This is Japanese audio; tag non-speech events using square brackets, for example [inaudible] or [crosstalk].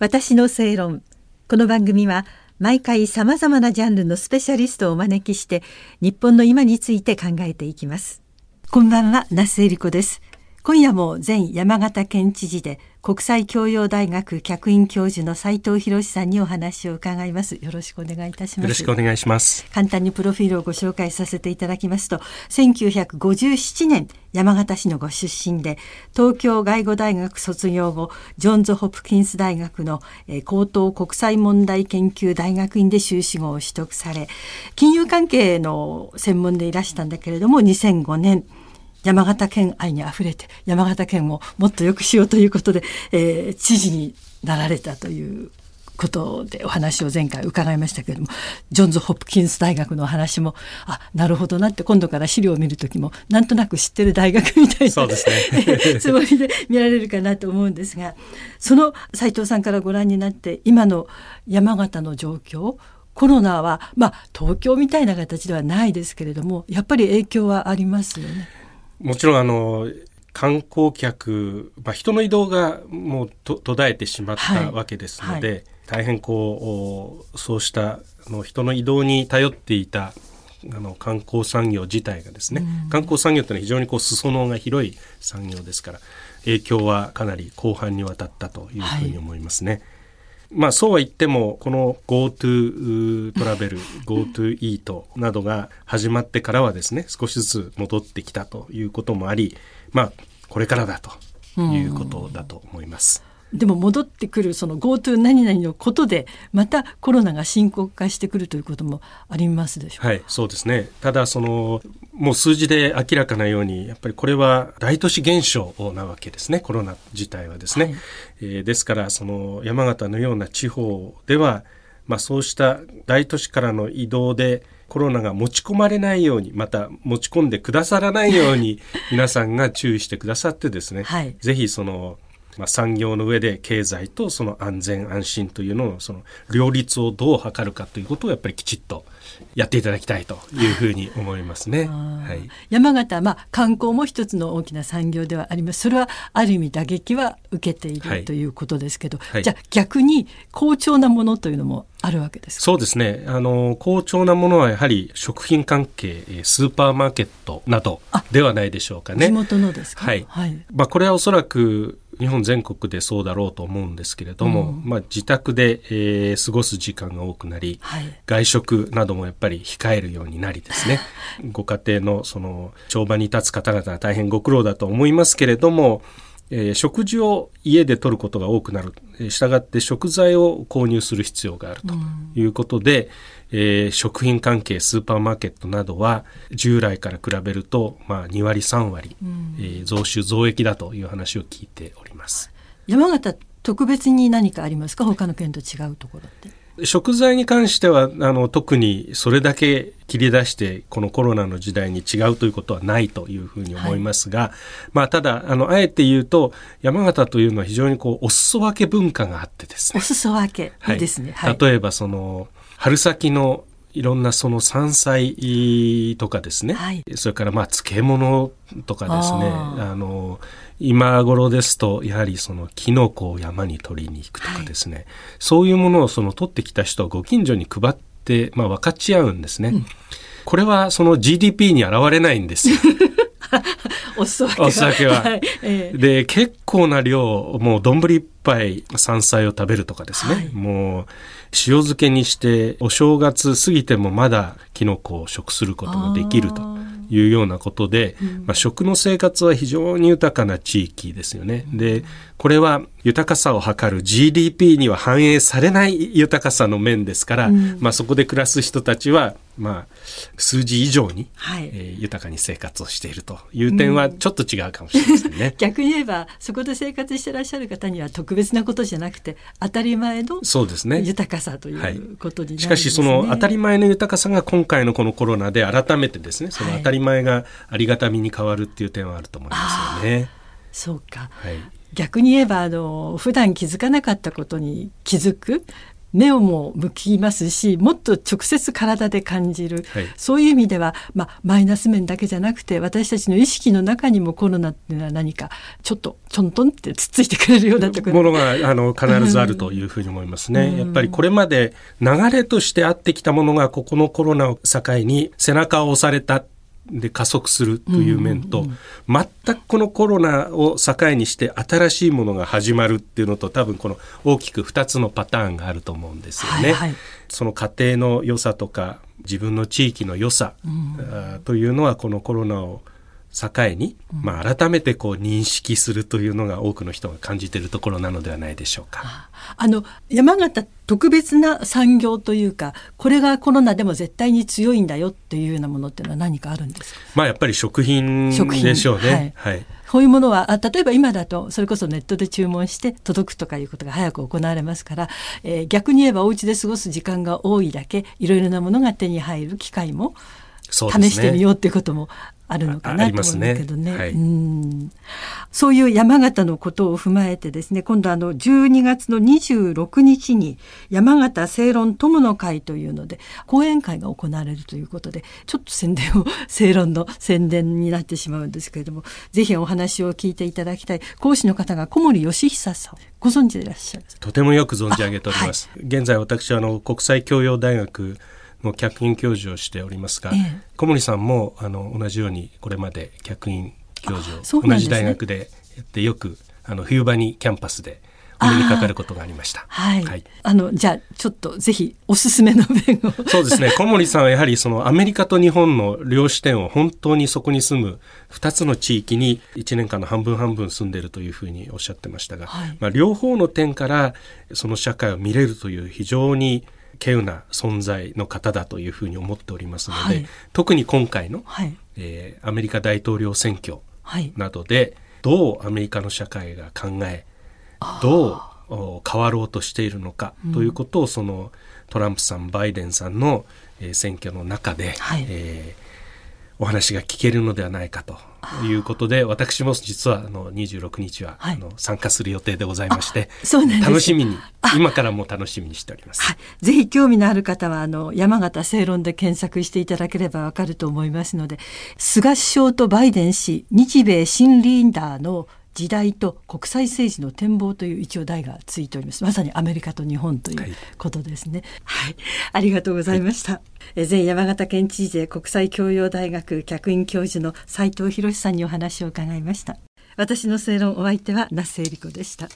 私の正論。この番組は毎回さまざまなジャンルのスペシャリストをお招きして日本の今について考えていきます。こんばんは那須恵理子です。今夜も前山形県知事で国際教養大学客員教授の斉藤博さんにお話を伺います。よろしくお願いいたします。よろしくお願いします。簡単にプロフィールをご紹介させていただきますと1957年山形市のご出身で東京外語大学卒業後ジョンズ・ホプキンス大学の高等国際問題研究大学院で修士号を取得され金融関係の専門でいらしたんだけれども2005年山形県愛にあふれて山形県をもっと良くしようということで、えー、知事になられたということでお話を前回伺いましたけれどもジョンズ・ホプキンス大学の話もあなるほどなって今度から資料を見る時もなんとなく知ってる大学みたいなそうですね [laughs] つもりで見られるかなと思うんですがその斉藤さんからご覧になって今の山形の状況コロナはまあ東京みたいな形ではないですけれどもやっぱり影響はありますよね。もちろんあの観光客、まあ、人の移動がもう途絶えてしまったわけですので、はいはい、大変こうそうしたの人の移動に頼っていたあの観光産業自体がですね、観光産業というのは非常にこう裾野が広い産業ですから影響はかなり広範にわたったというふうに思いますね。はいまあそうは言ってもこの GoTo トラベル [laughs] GoTo イートなどが始まってからはですね少しずつ戻ってきたということもありまあこれからだということだと思います。でも戻ってくるその GoTo 何々のことでまたコロナが深刻化してくるということもありますでしょうはいそうですね。ただそのもう数字で明らかなようにやっぱりこれは大都市現象なわけですね。コロナ自体はですね、はい、えー、ですからその山形のような地方ではまあ、そうした大都市からの移動でコロナが持ち込まれないようにまた持ち込んでくださらないように [laughs] 皆さんが注意してくださってですね、はい、ぜひそのまあ、産業の上で経済とその安全安心というのをその両立をどう図るかということをやっぱりきちっとやっていただきたいというふうに思いますね。はい、山形、まあ、観光も一つの大きな産業ではあります。それはある意味打撃は受けている、はい、ということですけど、はい、じゃあ逆に好調なものというのもあるわけですそうですね。あの好調なものはやはり食品関係スーパーマーケットなどではないでしょうかね。地元のですか、はい、はい、まあ、これはおそらく日本全国でそうだろうと思うんですけれども、うん、まあ、自宅で、えー、過ごす時間が多くなり、はい、外食などもやっぱり控えるようになりですね。[laughs] ご家庭のその帳場に立つ方々は大変ご苦労だと思いますけれどもえー、食事を家で取ることが多くなる、えー、したがって食材を購入する必要があるということで、うん、えー、食品関係スーパーマーケットなどは従来から比べると、まあ、2割3割、うん、えー、増収増益だという話を聞いております。山形特別に何かありますか？他の県と違うところって食材に関してはあの特にそれだけ切り出してこのコロナの時代に違うということはないというふうに思いますが、はい、まあただあのあえて言うと山形というのは非常にこうお裾分け文化があってですね。お裾分け、はい、いいですね。はい、例えばその春先のいろんなその山菜とかですね、はい、それからまあ漬物とかですね。あの今頃ですとやはりそのキノコを山に取りに行くとかですね、はい、そういうものをその取ってきた人はご近所に配って、まあ、分かち合うんですね。うん、これはその GDP に現れないんですよ。[laughs] [laughs] お裾分けは。お裾分けは。はいえー、で、結構な量、もう丼一杯山菜を食べるとかですね。はい、もう、塩漬けにして、お正月過ぎてもまだキノコを食することができると。いうようなことで、まあ、食の生活は非常に豊かな地域ですよね。でこれは豊かさを測る GDP には反映されない豊かさの面ですから、うん、まあ、そこで暮らす人たちは、まあ、数字以上に、はい、えー、豊かに生活をしているという点はちょっと違うかもしれませんね。うん、逆に言えばそこで生活してらっしゃる方には特別なことじゃなくて当たり前の豊かさということになるんです、ね、しかしその当たり前の豊かさが今回のこのコロナで改めてですねその当たり前がありがたみに変わるっていう点はあると思いますよね。そうか、はい逆に言えばあの普段気づかなかったことに気づく目をも向きますしもっと直接体で感じる、はい、そういう意味では、まあ、マイナス面だけじゃなくて私たちの意識の中にもコロナっていうのは何かちょっとちょんとんってつっついてくれるようなところ。ものがあの必ずあるというふうに思いますね。うん、やっぱりこれまで流れとしてあってきたものがここのコロナを境に背中を押されたで加速するという面と、全くこのコロナを境にして新しいものが始まるっていうのと多分この大きく2つのパターンがあると思うんですよね。はいはい、その家庭の良さとか自分の地域の良さ、うん、というのはこのコロナを境に、まあ、改めてこう認識するというのが多くの人が感じているところなのではないでしょうか。あの山形特別な産業というかこれがコロナでも絶対に強いんだよっていうようなものっていうのは何かあるんですか？まあやっぱり食品でしょうね。はい、はい。こういうものはあ例えば今だとそれこそネットで注文して届くとかいうことが早く行われますから、えー、逆に言えばお家で過ごす時間が多いだけいろいろなものが手に入る機会も試してみようっていうこともあるのかなと思うんだけどね。はい、うん。そういう山形のことを踏まえてですね今度あの12月の26日に山形正論友の会というので講演会が行われるということでちょっと宣伝を正論の宣伝になってしまうんですけれどもぜひお話を聞いていただきたい。講師の方が小森義久さんご存知でいらっしゃるとてもよく存じ上げております。はい、現在私あの国際教養大学の客員教授をしておりますが、ええ、小森さんもあの同じようにこれまで客員教授を同じ大学でやってよくあの冬場にキャンパスでお目にかかることがありました。はい。はい、あのじゃあちょっとぜひおすすめの弁を。そうですね。小森さんはやはりそのアメリカと日本の両視点を本当にそこに住む2つの地域に1年間の半分半分住んでいるというふうにおっしゃってましたが、はい、まあ両方の点からその社会を見れるという非常に稀有な存在の方だというふうに思っておりますので、はい、特に今回の、はい、えー、アメリカ大統領選挙などで、どうアメリカの社会が考えどう変わろうとしているのかということを、そのトランプさんバイデンさんの、えー、選挙の中で、はい、えーお話が聞けるのではないかということで私も実はあの26日は、はい、あの参加する予定でございまして楽しみに今からも楽しみにしております、はい、ぜひ興味のある方はあの山形正論で検索していただければわかると思いますので菅首相とバイデン氏日米新リーダーの時代と国際政治の展望という一応題がついております。まさにアメリカと日本ということですね、はい、はい、ありがとうございました、はい、前山形県知事で国際教養大学客員教授の斉藤博さんにお話を伺いました。私の正論お相手は那須恵理子でした